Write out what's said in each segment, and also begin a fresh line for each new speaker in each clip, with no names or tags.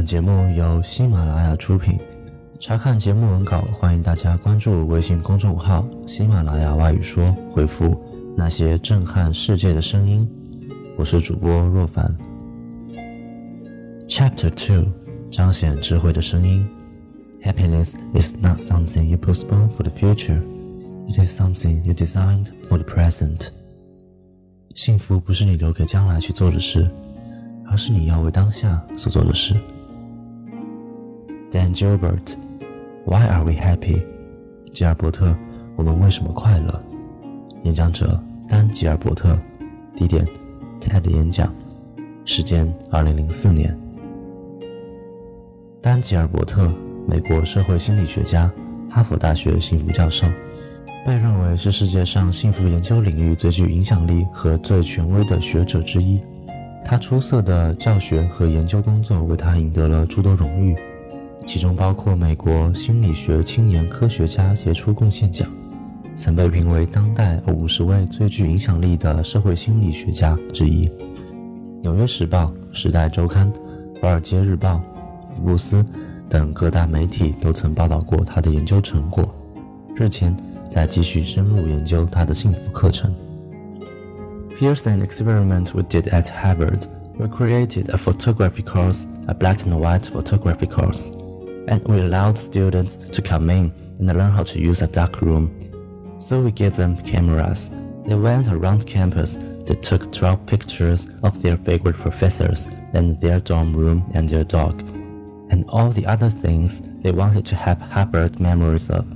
本节目由喜马拉雅出品。查看节目文稿，欢迎大家关注微信公众号“喜马拉雅外语说”，回复“那些震撼世界的声音”。我是主播若凡。Chapter Two，彰显智慧的声音。Happiness is not something you postpone for the future; it is something you designed for the present. 幸福不是你留给将来去做的事，而是你要为当下所做的事。Dan Gilbert，Why are we happy？吉尔伯特，我们为什么快乐？演讲者丹·吉尔伯特，地点 TED 演讲，时间二零零四年。丹·吉尔伯特，美国社会心理学家，哈佛大学幸福教授。被认为是世界上幸福研究领域最具影响力和最权威的学者之一。他出色的教学和研究工作为他赢得了诸多荣誉，其中包括美国心理学青年科学家杰出贡献奖，曾被评为当代五十位最具影响力的社会心理学家之一。《纽约时报》《时代周刊》《华尔街日报》《福布斯》等各大媒体都曾报道过他的研究成果。日前。在继续深入研究他的幸福课程。Here's an experiment we did at Harvard. We created a photography course, a black and white photography course, and we allowed students to come in and learn how to use a dark room. So we gave them cameras. They went around campus. They took 12 pictures of their favorite professors and their dorm room and their dog, and all the other things they wanted to have Harvard memories of.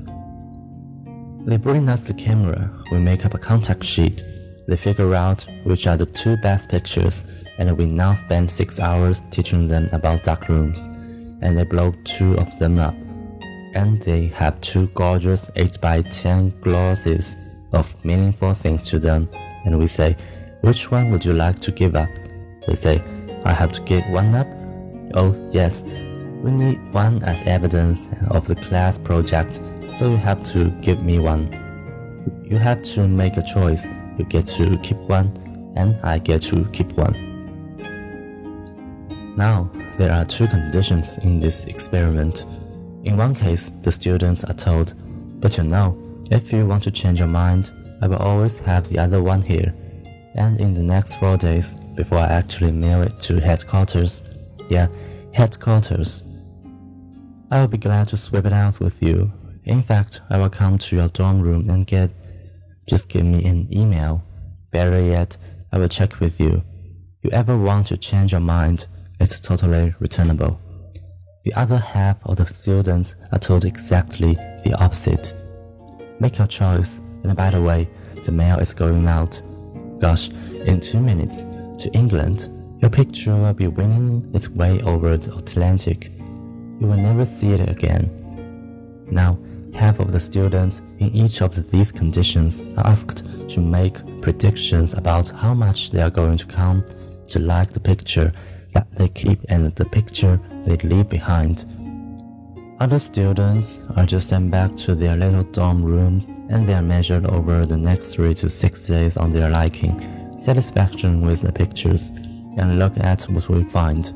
They bring us the camera, we make up a contact sheet, they figure out which are the two best pictures, and we now spend six hours teaching them about dark rooms, and they blow two of them up. And they have two gorgeous 8 by 10 glosses of meaningful things to them, and we say, Which one would you like to give up? They say, I have to give one up? Oh, yes, we need one as evidence of the class project so you have to give me one. You have to make a choice. You get to keep one, and I get to keep one. Now, there are two conditions in this experiment. In one case, the students are told, but you know, if you want to change your mind, I will always have the other one here. And in the next four days, before I actually mail it to headquarters, yeah, headquarters, I will be glad to swap it out with you in fact, I will come to your dorm room and get. Just give me an email. Better yet, I will check with you. You ever want to change your mind, it's totally returnable. The other half of the students are told exactly the opposite. Make your choice, and by the way, the mail is going out. Gosh, in two minutes, to England, your picture will be winging its way over the Atlantic. You will never see it again. Now, half of the students in each of these conditions are asked to make predictions about how much they are going to come to like the picture that they keep and the picture they leave behind. Other students are just sent back to their little dorm rooms and they are measured over the next three to six days on their liking, satisfaction with the pictures, and look at what we find.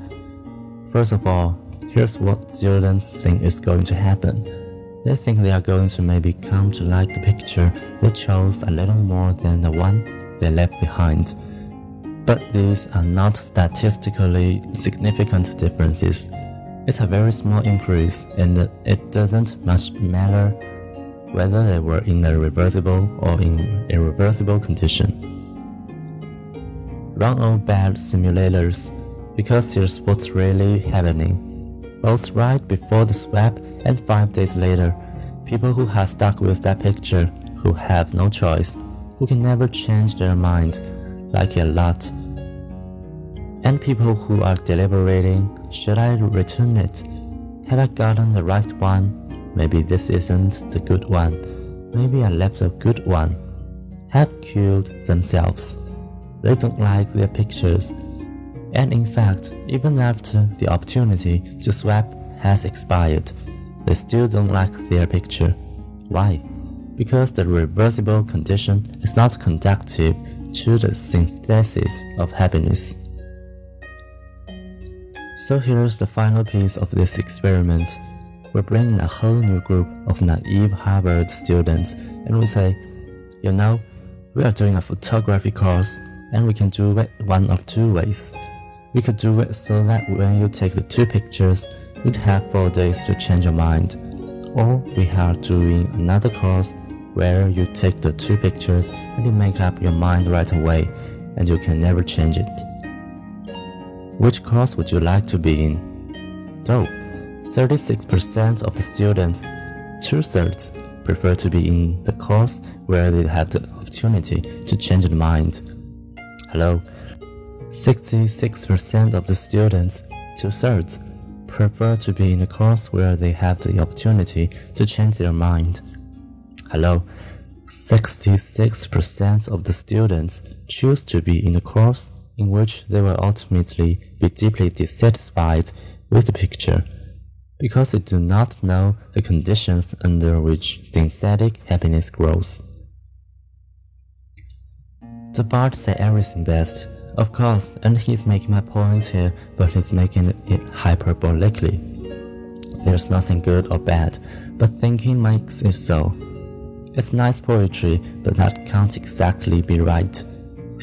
First of all, here's what students think is going to happen. They think they are going to maybe come to like the picture they chose a little more than the one they left behind. But these are not statistically significant differences. It's a very small increase, and it doesn't much matter whether they were in a reversible or in irreversible condition. Run all bad simulators, because here's what's really happening. Both right before the swap and five days later, people who have stuck with that picture, who have no choice, who can never change their mind, like a lot. And people who are deliberating, should I return it? Have I gotten the right one? Maybe this isn't the good one. Maybe I left a good one. Have killed themselves. They don't like their pictures. And in fact, even after the opportunity to swap has expired, they still don't like their picture. Why? Because the reversible condition is not conducive to the synthesis of happiness. So here's the final piece of this experiment. We bring in a whole new group of naive Harvard students and we say, you know, we are doing a photography course and we can do it one of two ways. We could do it so that when you take the two pictures, you'd have four days to change your mind. Or we are doing another course where you take the two pictures and you make up your mind right away and you can never change it. Which course would you like to be in? So, 36% of the students, two thirds, prefer to be in the course where they have the opportunity to change their mind. Hello. 66% of the students, two thirds, prefer to be in a course where they have the opportunity to change their mind. Hello. 66% of the students choose to be in a course in which they will ultimately be deeply dissatisfied with the picture because they do not know the conditions under which synthetic happiness grows. The Bard said everything best, of course, and he's making my point here, but he's making it hyperbolically. There's nothing good or bad, but thinking makes it so. It's nice poetry, but that can't exactly be right.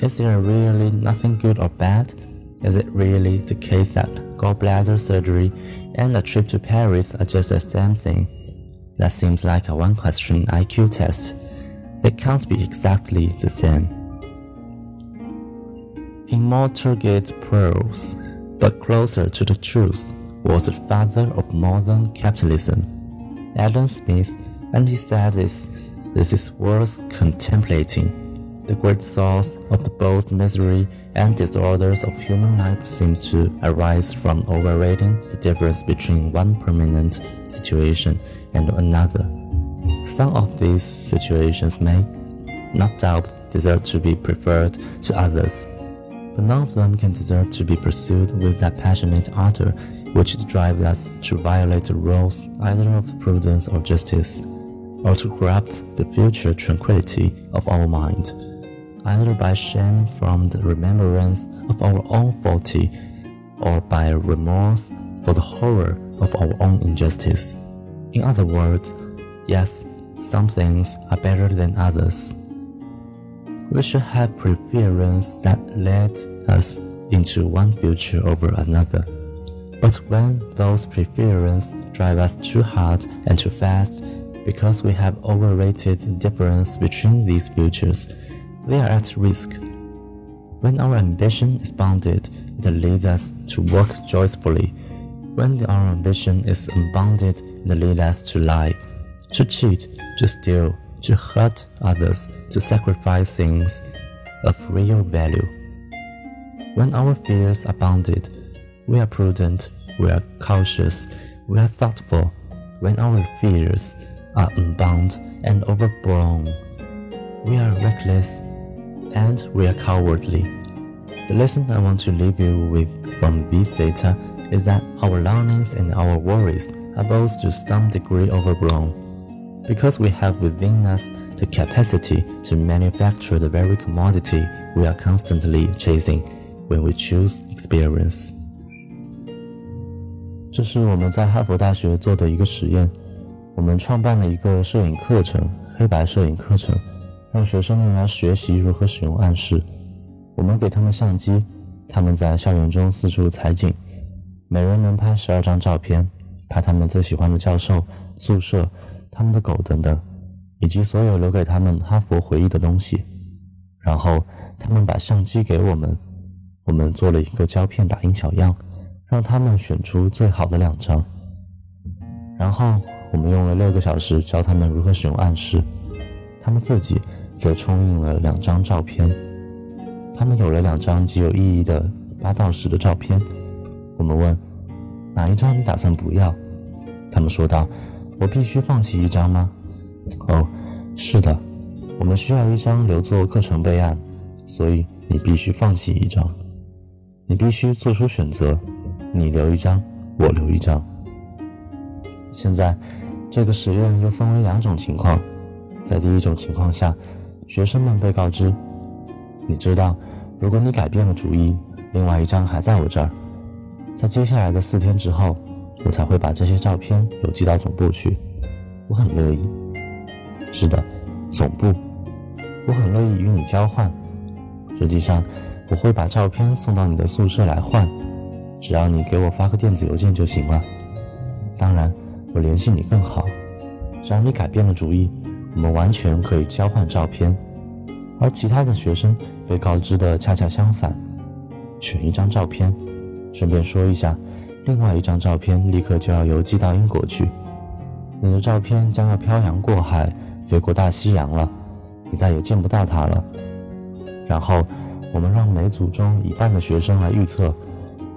Is there really nothing good or bad? Is it really the case that gallbladder surgery and a trip to Paris are just the same thing? That seems like a one question IQ test. They can't be exactly the same. Immortagate prose, but closer to the truth, was the father of modern capitalism, Adam Smith, and he said this, this is worth contemplating. The great source of the both misery and disorders of human life seems to arise from overrating the difference between one permanent situation and another. Some of these situations may, not doubt, deserve to be preferred to others, but none of them can deserve to be pursued with that passionate ardor which drives us to violate the rules either of prudence or justice, or to corrupt the future tranquility of our mind either by shame from the remembrance of our own faulty, or by remorse for the horror of our own injustice. In other words, yes, some things are better than others. We should have preference that led us into one future over another. But when those preferences drive us too hard and too fast, because we have overrated the difference between these futures, they are at risk. When our ambition is bounded, it leads us to work joyfully. When our ambition is unbounded, it leads us to lie, to cheat, to steal, to hurt others, to sacrifice things of real value. When our fears are bounded, we are prudent, we are cautious, we are thoughtful. When our fears are unbound and overblown, we are reckless and we are cowardly. The lesson I want to leave you with from these data is that our longings and our worries are both to some degree overblown, because we have within us the capacity to manufacture the very commodity we are constantly chasing when we choose experience. 这是我们在哈佛大学做的一个实验，我们创办了一个摄影课程，黑白摄影课程。 让学生们来学习如何使用暗示。我们给他们相机，他们在校园中四处采景，每人能拍十二张照片，拍他们最喜欢的教授、宿舍、他们的狗等等，以及所有留给他们哈佛回忆的东西。然后他们把相机给我们，我们做了一个胶片打印小样，让他们选出最好的两张。然后我们用了六个小时教他们如何使用暗示，他们自己。则冲印了两张照片，他们有了两张极有意义的八到十的照片。我们问哪一张你打算不要？他们说道：“我必须放弃一张吗？”“哦，是的，我们需要一张留作课程备案，所以你必须放弃一张。你必须做出选择，你留一张，我留一张。”现在，这个实验又分为两种情况，在第一种情况下。学生们被告知：“你知道，如果你改变了主意，另外一张还在我这儿。在接下来的四天之后，我才会把这些照片邮寄到总部去。我很乐意。是的，总部，我很乐意与你交换。实际上，我会把照片送到你的宿舍来换，只要你给我发个电子邮件就行了。当然，我联系你更好。只要你改变了主意，我们完全可以交换照片。而其他的学生被告知的恰恰相反，选一张照片。顺便说一下，另外一张照片立刻就要邮寄到英国去。你的照片将要漂洋过海，飞过大西洋了，你再也见不到它了。然后，我们让每组中一半的学生来预测，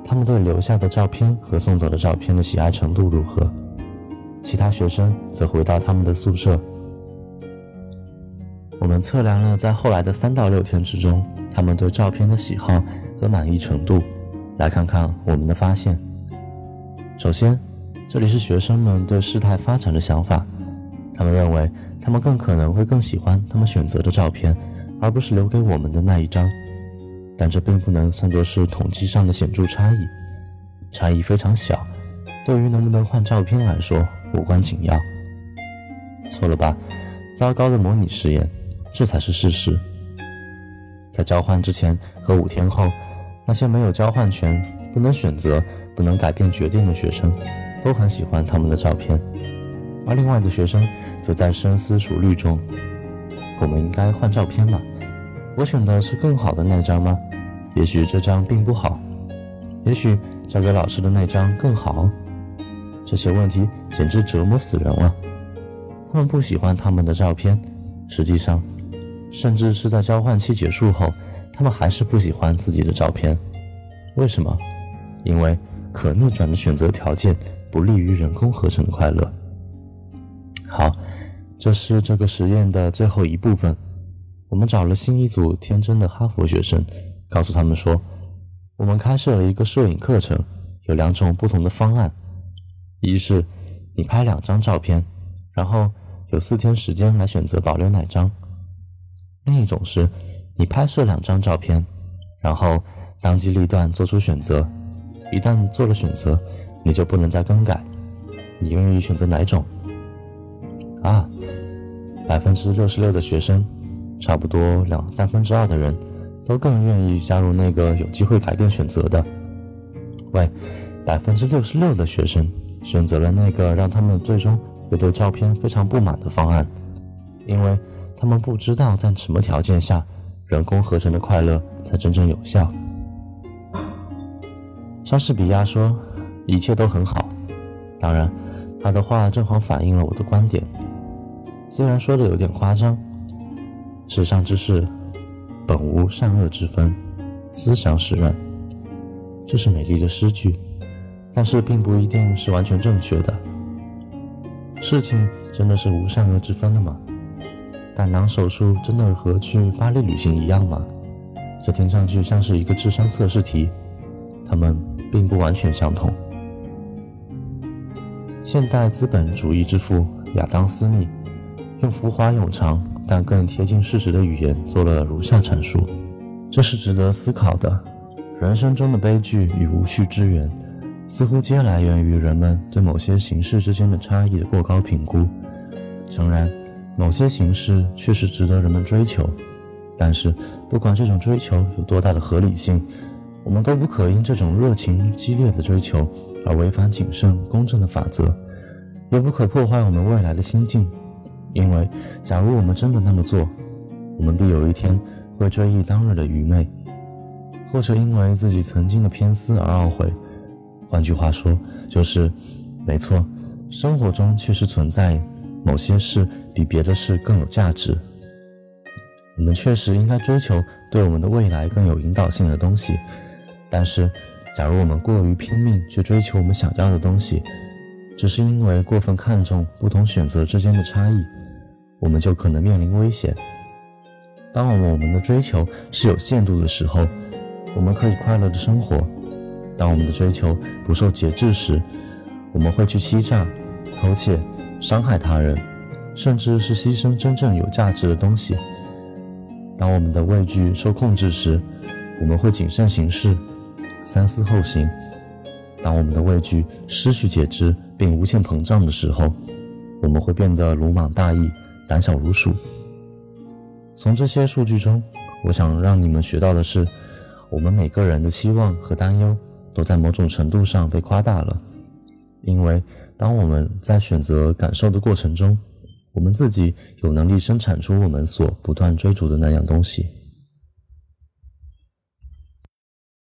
他们对留下的照片和送走的照片的喜爱程度如何。其他学生则回到他们的宿舍。我们测量了在后来的三到六天之中，他们对照片的喜好和满意程度。来看看我们的发现。首先，这里是学生们对事态发展的想法。他们认为，他们更可能会更喜欢他们选择的照片，而不是留给我们的那一张。但这并不能算作是统计上的显著差异，差异非常小，对于能不能换照片来说无关紧要。错了吧？糟糕的模拟实验，这才是事实。在交换之前和五天后。那些没有交换权、不能选择、不能改变决定的学生，都很喜欢他们的照片，而另外的学生则在深思熟虑中：我们应该换照片吗？我选的是更好的那张吗？也许这张并不好，也许交给老师的那张更好。这些问题简直折磨死人了。他们不喜欢他们的照片，实际上，甚至是在交换期结束后。他们还是不喜欢自己的照片，为什么？因为可逆转的选择条件不利于人工合成的快乐。好，这是这个实验的最后一部分。我们找了新一组天真的哈佛学生，告诉他们说，我们开设了一个摄影课程，有两种不同的方案：一是你拍两张照片，然后有四天时间来选择保留哪张；另一种是。你拍摄两张照片，然后当机立断做出选择。一旦做了选择，你就不能再更改。你愿意选择哪种？啊，百分之六十六的学生，差不多两三分之二的人，都更愿意加入那个有机会改变选择的。喂，百分之六十六的学生选择了那个让他们最终会对照片非常不满的方案，因为他们不知道在什么条件下。人工合成的快乐才真正有效。莎士比亚说：“一切都很好。”当然，他的话正好反映了我的观点，虽然说的有点夸张。世上之事，本无善恶之分，思想使然。这是美丽的诗句，但是并不一定是完全正确的。事情真的是无善恶之分的吗？胆囊手术真的和去巴黎旅行一样吗？这听上去像是一个智商测试题，它们并不完全相同。现代资本主义之父亚当·斯密用浮华冗长但更贴近事实的语言做了如下阐述：这是值得思考的。人生中的悲剧与无序之源，似乎皆来源于人们对某些形式之间的差异的过高评估。诚然。某些形式确实值得人们追求，但是不管这种追求有多大的合理性，我们都不可因这种热情激烈的追求而违反谨慎公正的法则，也不可破坏我们未来的心境。因为，假如我们真的那么做，我们必有一天会追忆当日的愚昧，或者因为自己曾经的偏私而懊悔。换句话说，就是，没错，生活中确实存在。某些事比别的事更有价值。我们确实应该追求对我们的未来更有引导性的东西，但是，假如我们过于拼命去追求我们想要的东西，只是因为过分看重不同选择之间的差异，我们就可能面临危险。当我们我们的追求是有限度的时候，我们可以快乐的生活；当我们的追求不受节制时，我们会去欺诈、偷窃。伤害他人，甚至是牺牲真正有价值的东西。当我们的畏惧受控制时，我们会谨慎行事，三思后行。当我们的畏惧失去节制并无限膨胀的时候，我们会变得鲁莽大意、胆小如鼠。从这些数据中，我想让你们学到的是，我们每个人的期望和担忧都在某种程度上被夸大了。因为当我们在选择感受的过程中，我们自己有能力生产出我们所不断追逐的那样东西。